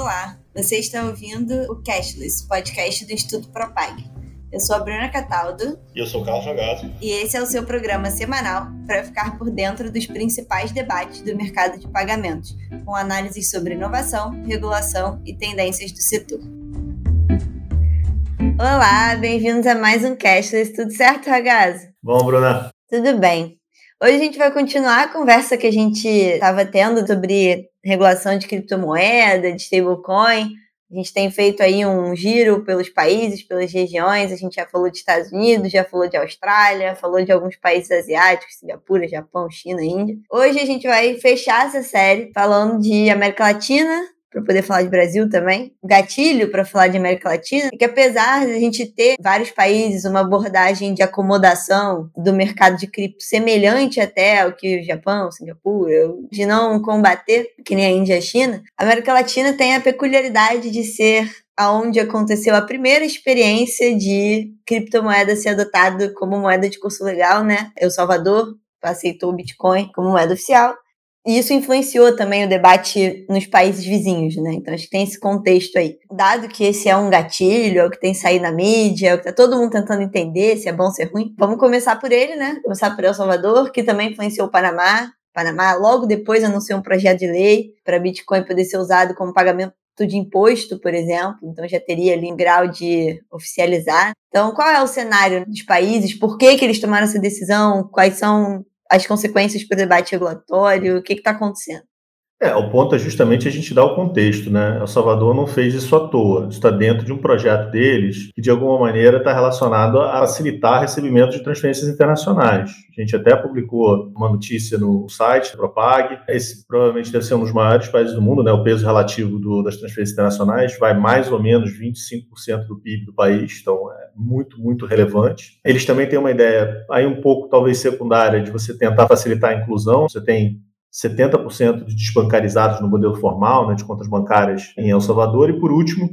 Olá, você está ouvindo o Cashless, podcast do Instituto Propag. Eu sou a Bruna Cataldo. E eu sou o Carlos Jogado. E esse é o seu programa semanal para ficar por dentro dos principais debates do mercado de pagamentos, com análises sobre inovação, regulação e tendências do setor. Olá, bem-vindos a mais um Cashless. Tudo certo, Ragazzo? Bom, Bruna. Tudo bem. Hoje a gente vai continuar a conversa que a gente estava tendo sobre regulação de criptomoeda, de stablecoin. A gente tem feito aí um giro pelos países, pelas regiões. A gente já falou de Estados Unidos, já falou de Austrália, falou de alguns países asiáticos, Singapura, Japão, China, Índia. Hoje a gente vai fechar essa série falando de América Latina, para poder falar de Brasil também. Gatilho para falar de América Latina é que apesar de a gente ter vários países uma abordagem de acomodação do mercado de cripto semelhante até ao que o Japão, Singapura, de não combater que nem a Índia e a China, a América Latina tem a peculiaridade de ser aonde aconteceu a primeira experiência de criptomoeda ser adotada como moeda de curso legal, né? El Salvador aceitou o Bitcoin como moeda oficial. E isso influenciou também o debate nos países vizinhos, né? Então acho que tem esse contexto aí. Dado que esse é um gatilho, é o que tem saído na mídia, é o que tá todo mundo tentando entender se é bom ou se é ruim, vamos começar por ele, né? Começar por El Salvador, que também influenciou o Panamá. Panamá logo depois anunciou um projeto de lei para Bitcoin poder ser usado como pagamento de imposto, por exemplo, então já teria ali um grau de oficializar. Então, qual é o cenário dos países? Por que, que eles tomaram essa decisão? Quais são as consequências para o debate regulatório? O que está acontecendo? É, o ponto é justamente a gente dar o contexto, né? El Salvador não fez isso à toa. Está dentro de um projeto deles que, de alguma maneira, está relacionado a facilitar recebimento de transferências internacionais. A gente até publicou uma notícia no site Propag. Esse provavelmente deve ser um dos maiores países do mundo, né? O peso relativo do, das transferências internacionais vai mais ou menos 25% do PIB do país, então é muito, muito relevante. Eles também têm uma ideia aí um pouco, talvez secundária, de você tentar facilitar a inclusão. Você tem 70% de desbancarizados no modelo formal, né, de contas bancárias em El Salvador. E, por último,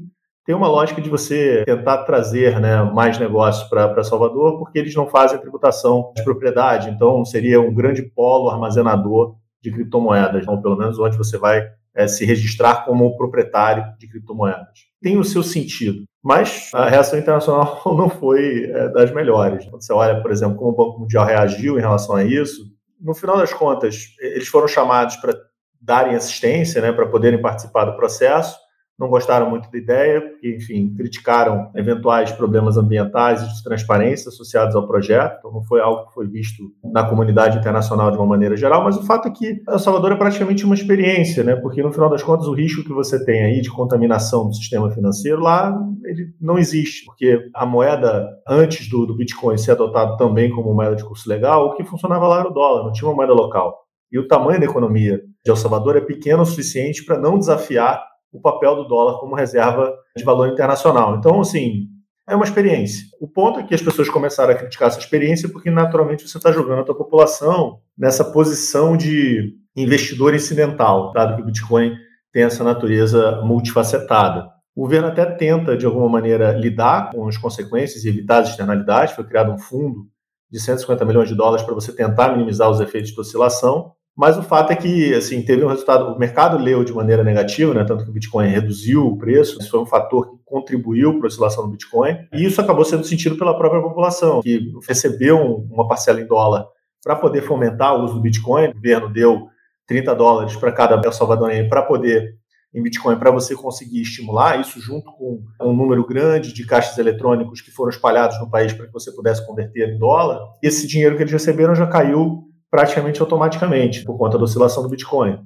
tem uma lógica de você tentar trazer né, mais negócios para Salvador, porque eles não fazem tributação de propriedade. Então, seria um grande polo armazenador de criptomoedas, ou pelo menos onde você vai é, se registrar como proprietário de criptomoedas. Tem o seu sentido, mas a reação internacional não foi é, das melhores. Quando você olha, por exemplo, como o Banco Mundial reagiu em relação a isso, no final das contas, eles foram chamados para darem assistência, né, para poderem participar do processo. Não gostaram muito da ideia, porque, enfim, criticaram eventuais problemas ambientais e de transparência associados ao projeto. Então, não foi algo que foi visto na comunidade internacional de uma maneira geral, mas o fato é que El Salvador é praticamente uma experiência, né? Porque, no final das contas, o risco que você tem aí de contaminação do sistema financeiro lá, ele não existe, porque a moeda, antes do, do Bitcoin ser adotado também como moeda de curso legal, o que funcionava lá era o dólar, não tinha uma moeda local. E o tamanho da economia de El Salvador é pequeno o suficiente para não desafiar o papel do dólar como reserva de valor internacional. Então, assim, é uma experiência. O ponto é que as pessoas começaram a criticar essa experiência porque, naturalmente, você está jogando a tua população nessa posição de investidor incidental, dado que o Bitcoin tem essa natureza multifacetada. O governo até tenta, de alguma maneira, lidar com as consequências e evitar as externalidades. Foi criado um fundo de 150 milhões de dólares para você tentar minimizar os efeitos de oscilação. Mas o fato é que, assim, teve um resultado, o mercado leu de maneira negativa, né, tanto que o Bitcoin reduziu o preço, isso foi um fator que contribuiu para a oscilação do Bitcoin, e isso acabou sendo sentido pela própria população, que recebeu uma parcela em dólar para poder fomentar o uso do Bitcoin, o governo deu 30 dólares para cada El Salvadorense para poder em Bitcoin para você conseguir estimular isso junto com um número grande de caixas eletrônicos que foram espalhados no país para que você pudesse converter em dólar. Esse dinheiro que eles receberam já caiu praticamente automaticamente por conta da oscilação do Bitcoin.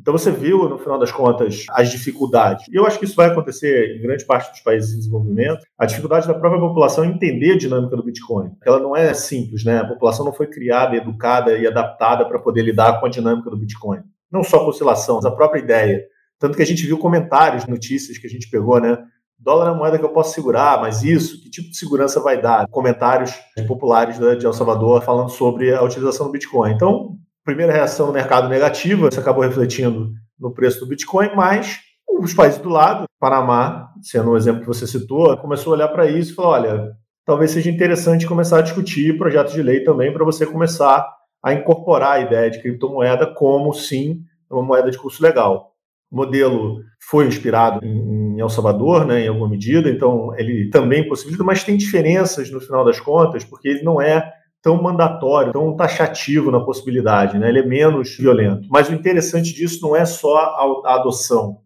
Então você viu, no final das contas, as dificuldades. E eu acho que isso vai acontecer em grande parte dos países em desenvolvimento. A dificuldade da própria população entender a dinâmica do Bitcoin. Ela não é simples, né? A população não foi criada, educada e adaptada para poder lidar com a dinâmica do Bitcoin. Não só com oscilação, mas a própria ideia. Tanto que a gente viu comentários, notícias que a gente pegou, né? Dólar é uma moeda que eu posso segurar, mas isso, que tipo de segurança vai dar? Comentários populares de El Salvador falando sobre a utilização do Bitcoin. Então, primeira reação no mercado negativa, isso acabou refletindo no preço do Bitcoin, mas os países do lado, Panamá, sendo o exemplo que você citou, começou a olhar para isso e falou: olha, talvez seja interessante começar a discutir projetos de lei também para você começar a incorporar a ideia de criptomoeda como sim uma moeda de curso legal. O modelo foi inspirado em, El Salvador, né, em alguma medida, então ele também possibilita, mas tem diferenças no final das contas, porque ele não é tão mandatório, tão taxativo na possibilidade, né? ele é menos violento. Mas o interessante disso não é só a, a adoção,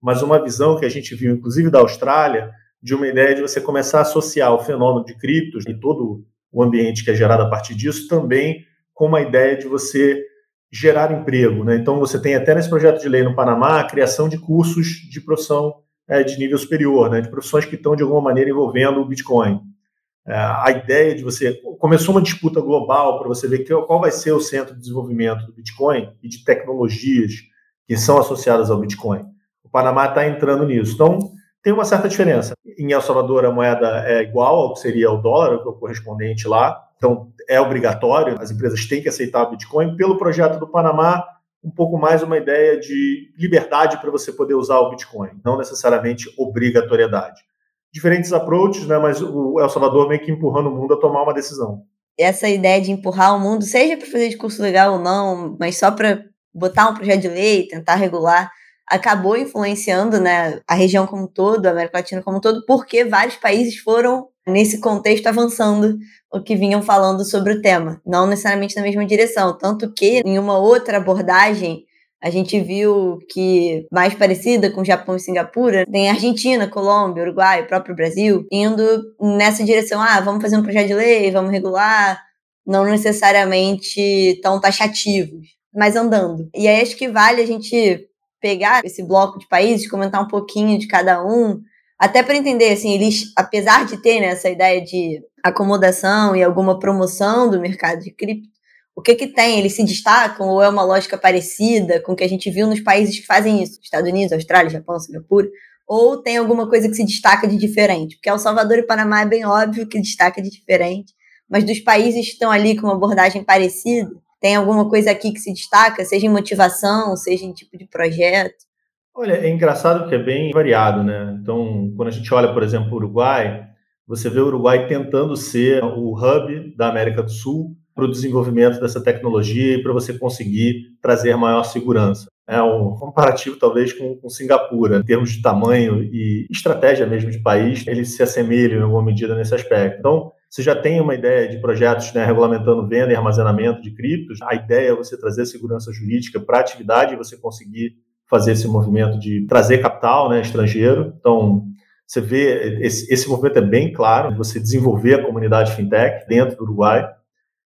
mas uma visão que a gente viu, inclusive da Austrália, de uma ideia de você começar a associar o fenômeno de criptos e todo o ambiente que é gerado a partir disso também com uma ideia de você gerar emprego. Né? Então, você tem até nesse projeto de lei no Panamá a criação de cursos de profissão é, de nível superior, né? de profissões que estão, de alguma maneira, envolvendo o Bitcoin. É, a ideia de você. Começou uma disputa global para você ver que, qual vai ser o centro de desenvolvimento do Bitcoin e de tecnologias que são associadas ao Bitcoin. O Panamá está entrando nisso. Então, tem uma certa diferença. Em El Salvador, a moeda é igual ao que seria o dólar, o correspondente lá. Então, é obrigatório, as empresas têm que aceitar o Bitcoin. Pelo projeto do Panamá, um pouco mais uma ideia de liberdade para você poder usar o Bitcoin, não necessariamente obrigatoriedade. Diferentes approaches, né, mas o El Salvador meio que empurrando o mundo a tomar uma decisão. Essa ideia de empurrar o mundo, seja para fazer discurso legal ou não, mas só para botar um projeto de lei, tentar regular, acabou influenciando né, a região como um todo, a América Latina como um todo, porque vários países foram, nesse contexto, avançando o que vinham falando sobre o tema, não necessariamente na mesma direção. Tanto que, em uma outra abordagem, a gente viu que, mais parecida com Japão e Singapura, tem Argentina, Colômbia, Uruguai, o próprio Brasil, indo nessa direção: ah, vamos fazer um projeto de lei, vamos regular, não necessariamente tão taxativos, mas andando. E aí acho que vale a gente pegar esse bloco de países, comentar um pouquinho de cada um, até para entender, assim, eles, apesar de ter né, essa ideia de acomodação e alguma promoção do mercado de cripto, o que que tem? Eles se destacam ou é uma lógica parecida com o que a gente viu nos países que fazem isso? Estados Unidos, Austrália, Japão, Singapura? Ou tem alguma coisa que se destaca de diferente? Porque El Salvador e Panamá é bem óbvio que destaca de diferente, mas dos países que estão ali com uma abordagem parecida, tem alguma coisa aqui que se destaca, seja em motivação, seja em tipo de projeto? Olha, é engraçado que é bem variado, né? Então, quando a gente olha, por exemplo, o Uruguai, você vê o Uruguai tentando ser o hub da América do Sul para o desenvolvimento dessa tecnologia e para você conseguir trazer maior segurança. É um comparativo, talvez, com, com Singapura, em termos de tamanho e estratégia mesmo de país, eles se assemelham em alguma medida nesse aspecto. Então, você já tem uma ideia de projetos né, regulamentando venda e armazenamento de criptos. A ideia é você trazer segurança jurídica para a atividade e você conseguir fazer esse movimento de trazer capital né, estrangeiro. Então, você vê, esse, esse movimento é bem claro, você desenvolver a comunidade fintech dentro do Uruguai.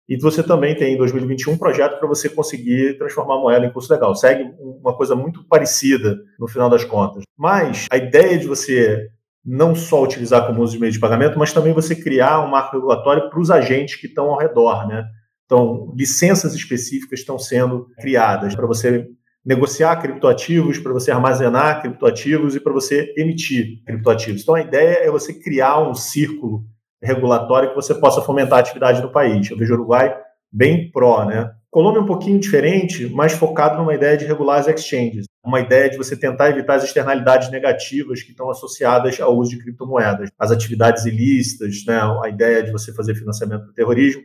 E você também tem, em 2021, um projeto para você conseguir transformar a moeda em curso legal. Segue uma coisa muito parecida no final das contas. Mas a ideia de você não só utilizar como uso de meio de pagamento, mas também você criar um marco regulatório para os agentes que estão ao redor, né? Então, licenças específicas estão sendo criadas para você negociar criptoativos, para você armazenar criptoativos e para você emitir criptoativos. Então, a ideia é você criar um círculo regulatório que você possa fomentar a atividade no país. Eu vejo o Uruguai bem pró, né? Colômbia é um pouquinho diferente, mais focado numa ideia de regular as exchanges, uma ideia de você tentar evitar as externalidades negativas que estão associadas ao uso de criptomoedas, as atividades ilícitas, né, a ideia de você fazer financiamento do terrorismo.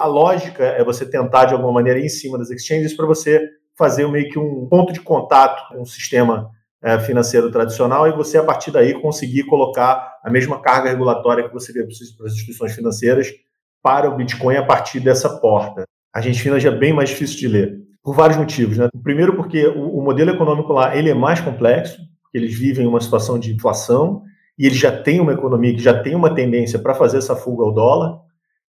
A lógica é você tentar, de alguma maneira, ir em cima das exchanges para você fazer meio que um ponto de contato com o sistema é, financeiro tradicional e você, a partir daí, conseguir colocar a mesma carga regulatória que você vê para as instituições financeiras para o Bitcoin a partir dessa porta Argentina já é bem mais difícil de ler, por vários motivos. Né? Primeiro, porque o, o modelo econômico lá ele é mais complexo, eles vivem uma situação de inflação e eles já têm uma economia que já tem uma tendência para fazer essa fuga ao dólar.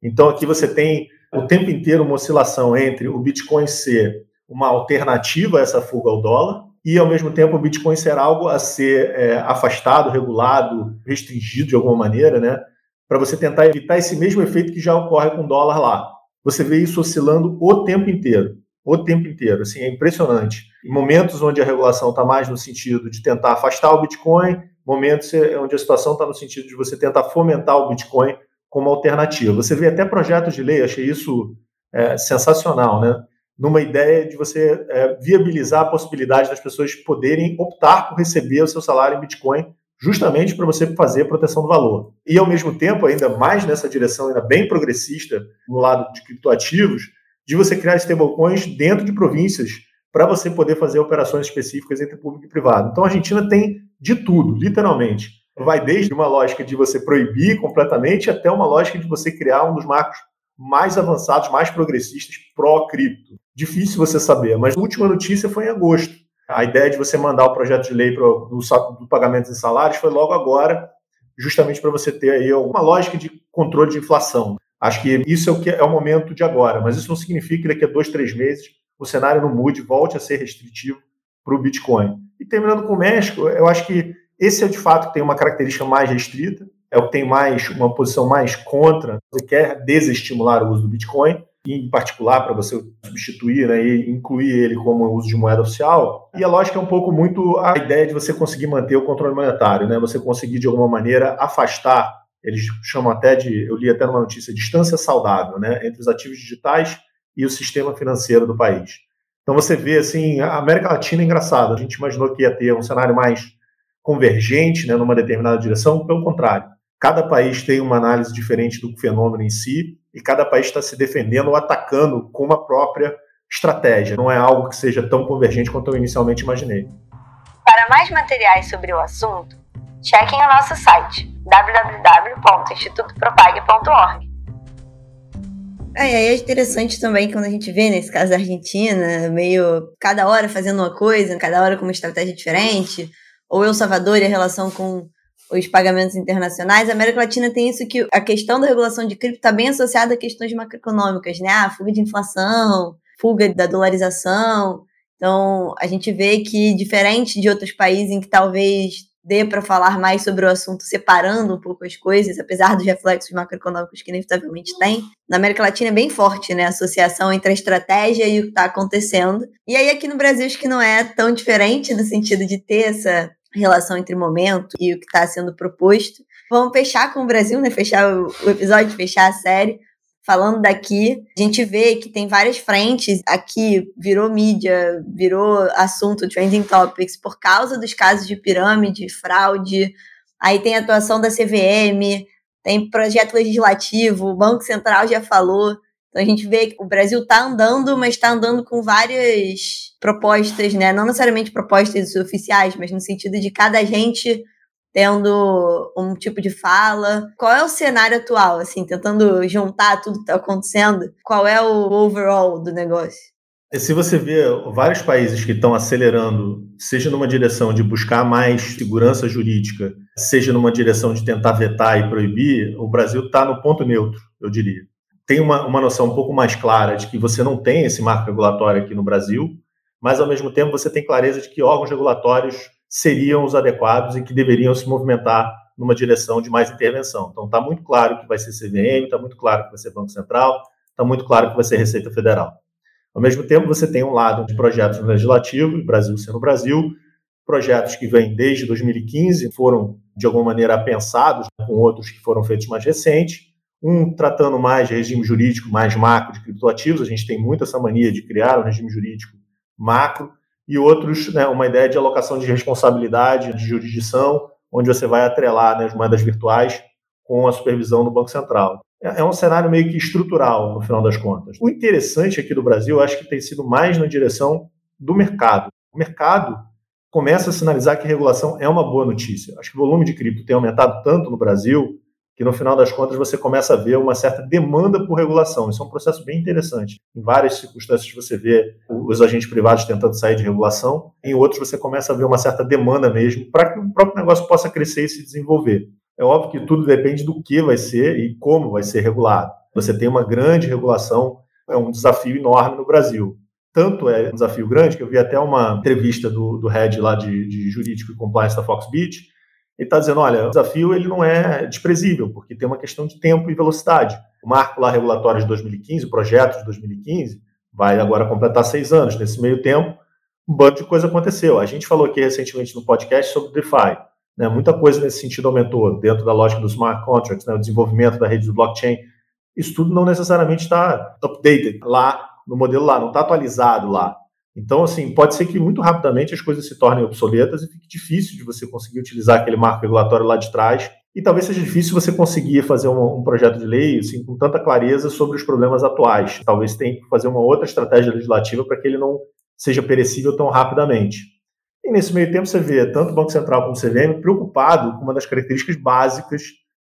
Então, aqui você tem o tempo inteiro uma oscilação entre o Bitcoin ser uma alternativa a essa fuga ao dólar e, ao mesmo tempo, o Bitcoin ser algo a ser é, afastado, regulado, restringido de alguma maneira, né? Para você tentar evitar esse mesmo efeito que já ocorre com o dólar lá você vê isso oscilando o tempo inteiro. O tempo inteiro. Assim, é impressionante. Em momentos onde a regulação está mais no sentido de tentar afastar o Bitcoin, momentos onde a situação está no sentido de você tentar fomentar o Bitcoin como alternativa. Você vê até projetos de lei, achei isso é, sensacional, né? Numa ideia de você é, viabilizar a possibilidade das pessoas poderem optar por receber o seu salário em Bitcoin justamente para você fazer proteção do valor. E, ao mesmo tempo, ainda mais nessa direção ainda bem progressista, no lado de criptoativos, de você criar stablecoins dentro de províncias para você poder fazer operações específicas entre público e privado. Então a Argentina tem de tudo, literalmente. Vai desde uma lógica de você proibir completamente até uma lógica de você criar um dos marcos mais avançados, mais progressistas pró-cripto. Difícil você saber, mas a última notícia foi em agosto. A ideia de você mandar o projeto de lei pro, do, do pagamento em salários foi logo agora, justamente para você ter aí uma lógica de controle de inflação. Acho que isso é o que é o momento de agora, mas isso não significa que daqui a dois, três meses o cenário não mude, volte a ser restritivo para o Bitcoin. E terminando com o México, eu acho que esse é de fato que tem uma característica mais restrita, é o que tem mais uma posição mais contra, você quer desestimular o uso do Bitcoin, em particular para você substituir né, e incluir ele como uso de moeda oficial. E a lógica é um pouco muito a ideia de você conseguir manter o controle monetário, né? Você conseguir de alguma maneira afastar, eles chamam até de, eu li até numa notícia, distância saudável, né, entre os ativos digitais e o sistema financeiro do país. Então você vê assim, a América Latina é engraçada. A gente imaginou que ia ter um cenário mais convergente, né, numa determinada direção, pelo contrário. Cada país tem uma análise diferente do fenômeno em si e cada país está se defendendo ou atacando com uma própria estratégia. Não é algo que seja tão convergente quanto eu inicialmente imaginei. Para mais materiais sobre o assunto, chequem o nosso site www.institutopropag.org. É, aí é interessante também quando a gente vê, nesse caso da Argentina, meio cada hora fazendo uma coisa, cada hora com uma estratégia diferente, ou El Salvador e a relação com os pagamentos internacionais, a América Latina tem isso que a questão da regulação de cripto está bem associada a questões macroeconômicas, né? Fuga de inflação, fuga da dolarização. Então, a gente vê que, diferente de outros países em que talvez dê para falar mais sobre o assunto separando um pouco as coisas, apesar dos reflexos macroeconômicos que inevitavelmente tem, na América Latina é bem forte, né? A associação entre a estratégia e o que está acontecendo. E aí, aqui no Brasil, acho que não é tão diferente no sentido de ter essa relação entre momento e o que está sendo proposto. Vamos fechar com o Brasil, né? Fechar o, episódio, fechar a série. Falando daqui, a gente vê que tem várias frentes. Aqui virou mídia, virou assunto, trending topics, por causa dos casos de pirâmide, fraude. Aí tem a atuação da CVM, tem projeto legislativo, o Banco Central já falou. Então a gente vê que o Brasil está andando, mas está andando com várias propostas, né? Não necessariamente propostas oficiais, mas no sentido de cada agente tendo um tipo de fala. Qual é o cenário atual, assim, tentando juntar tudo que está acontecendo? Qual é o overall do negócio? Se você vê vários países que estão acelerando, seja numa direção de buscar mais segurança jurídica, seja numa direção de tentar vetar e proibir, o Brasil está no ponto neutro, eu diria tem uma, uma noção um pouco mais clara de que você não tem esse marco regulatório aqui no Brasil, mas ao mesmo tempo você tem clareza de que órgãos regulatórios seriam os adequados e que deveriam se movimentar numa direção de mais intervenção. Então está muito claro que vai ser CVM, está muito claro que vai ser Banco Central, está muito claro que vai ser Receita Federal. Ao mesmo tempo, você tem um lado de projetos no legislativo, Brasil sendo Brasil, projetos que vêm desde 2015, foram de alguma maneira pensados, com outros que foram feitos mais recentes, um tratando mais de regime jurídico mais macro de criptoativos, a gente tem muito essa mania de criar um regime jurídico macro, e outros, né, uma ideia de alocação de responsabilidade, de jurisdição, onde você vai atrelar né, as moedas virtuais com a supervisão do Banco Central. É, é um cenário meio que estrutural, no final das contas. O interessante aqui do Brasil, eu acho que tem sido mais na direção do mercado. O mercado começa a sinalizar que regulação é uma boa notícia. Acho que o volume de cripto tem aumentado tanto no Brasil que no final das contas você começa a ver uma certa demanda por regulação. Isso é um processo bem interessante. Em várias circunstâncias você vê os agentes privados tentando sair de regulação, em outros você começa a ver uma certa demanda mesmo para que o próprio negócio possa crescer e se desenvolver. É óbvio que tudo depende do que vai ser e como vai ser regulado. Você tem uma grande regulação, é um desafio enorme no Brasil. Tanto é um desafio grande que eu vi até uma entrevista do, do head lá de, de jurídico e compliance da Foxbit, ele está dizendo, olha, o desafio ele não é desprezível, porque tem uma questão de tempo e velocidade. O marco lá regulatório de 2015, o projeto de 2015, vai agora completar seis anos. Nesse meio tempo, um bando de coisa aconteceu. A gente falou aqui recentemente no podcast sobre DeFi. Né? Muita coisa nesse sentido aumentou dentro da lógica dos smart contracts, né? o desenvolvimento da rede do blockchain. Isso tudo não necessariamente está updated lá no modelo lá, não está atualizado lá. Então, assim, pode ser que muito rapidamente as coisas se tornem obsoletas e fique difícil de você conseguir utilizar aquele marco regulatório lá de trás. E talvez seja difícil você conseguir fazer um, um projeto de lei assim, com tanta clareza sobre os problemas atuais. Talvez tenha que fazer uma outra estratégia legislativa para que ele não seja perecível tão rapidamente. E nesse meio tempo você vê tanto o Banco Central como o CVM preocupado com uma das características básicas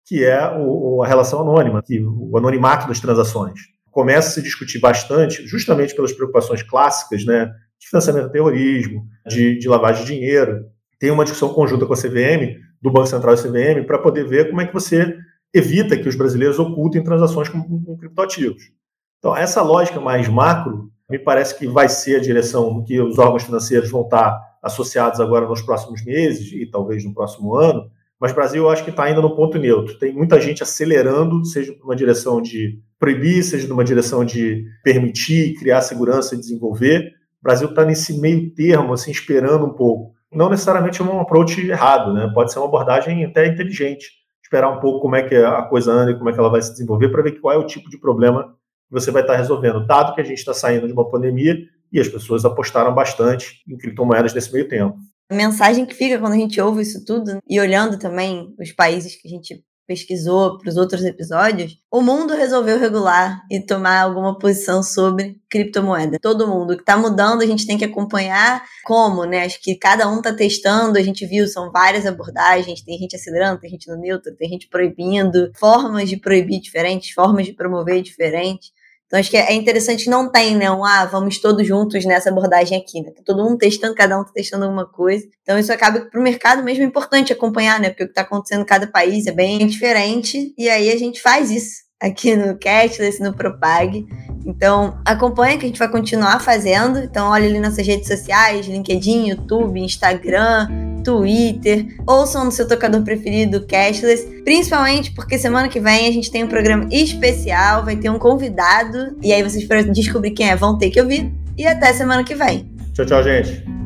que é o, a relação anônima, que o anonimato das transações. Começa a se discutir bastante, justamente pelas preocupações clássicas, né, de financiamento do terrorismo, de, de lavagem de dinheiro. Tem uma discussão conjunta com a CVM, do Banco Central e CVM, para poder ver como é que você evita que os brasileiros ocultem transações com, com criptoativos. Então, essa lógica mais macro me parece que vai ser a direção que os órgãos financeiros vão estar associados agora nos próximos meses e talvez no próximo ano. Mas o Brasil, eu acho que está ainda no ponto neutro. Tem muita gente acelerando, seja numa direção de proibir, seja numa direção de permitir, criar segurança e desenvolver. O Brasil está nesse meio termo, assim, esperando um pouco. Não necessariamente é um approach errado, né? Pode ser uma abordagem até inteligente. Esperar um pouco como é que a coisa anda e como é que ela vai se desenvolver para ver qual é o tipo de problema que você vai estar resolvendo, dado que a gente está saindo de uma pandemia e as pessoas apostaram bastante em criptomoedas nesse meio tempo. A mensagem que fica quando a gente ouve isso tudo e olhando também os países que a gente pesquisou para os outros episódios, o mundo resolveu regular e tomar alguma posição sobre criptomoeda. Todo mundo que está mudando, a gente tem que acompanhar como, né? Acho que cada um está testando, a gente viu, são várias abordagens, tem gente acelerando, tem gente no neutro, tem gente proibindo, formas de proibir diferentes, formas de promover diferentes. Então, acho que é interessante não tem, né? Um, ah, vamos todos juntos nessa abordagem aqui, né? Tá todo mundo testando, cada um tá testando alguma coisa. Então, isso acaba para o mercado mesmo é importante acompanhar, né? Porque o que está acontecendo em cada país é bem diferente. E aí a gente faz isso aqui no Cashless, no Propag. Então, acompanha que a gente vai continuar fazendo. Então, olha ali nossas redes sociais, LinkedIn, YouTube, Instagram, Twitter. Ouçam no seu tocador preferido, Cashless. Principalmente porque semana que vem a gente tem um programa especial, vai ter um convidado. E aí vocês, para descobrir quem é, vão ter que ouvir. E até semana que vem. Tchau, tchau, gente.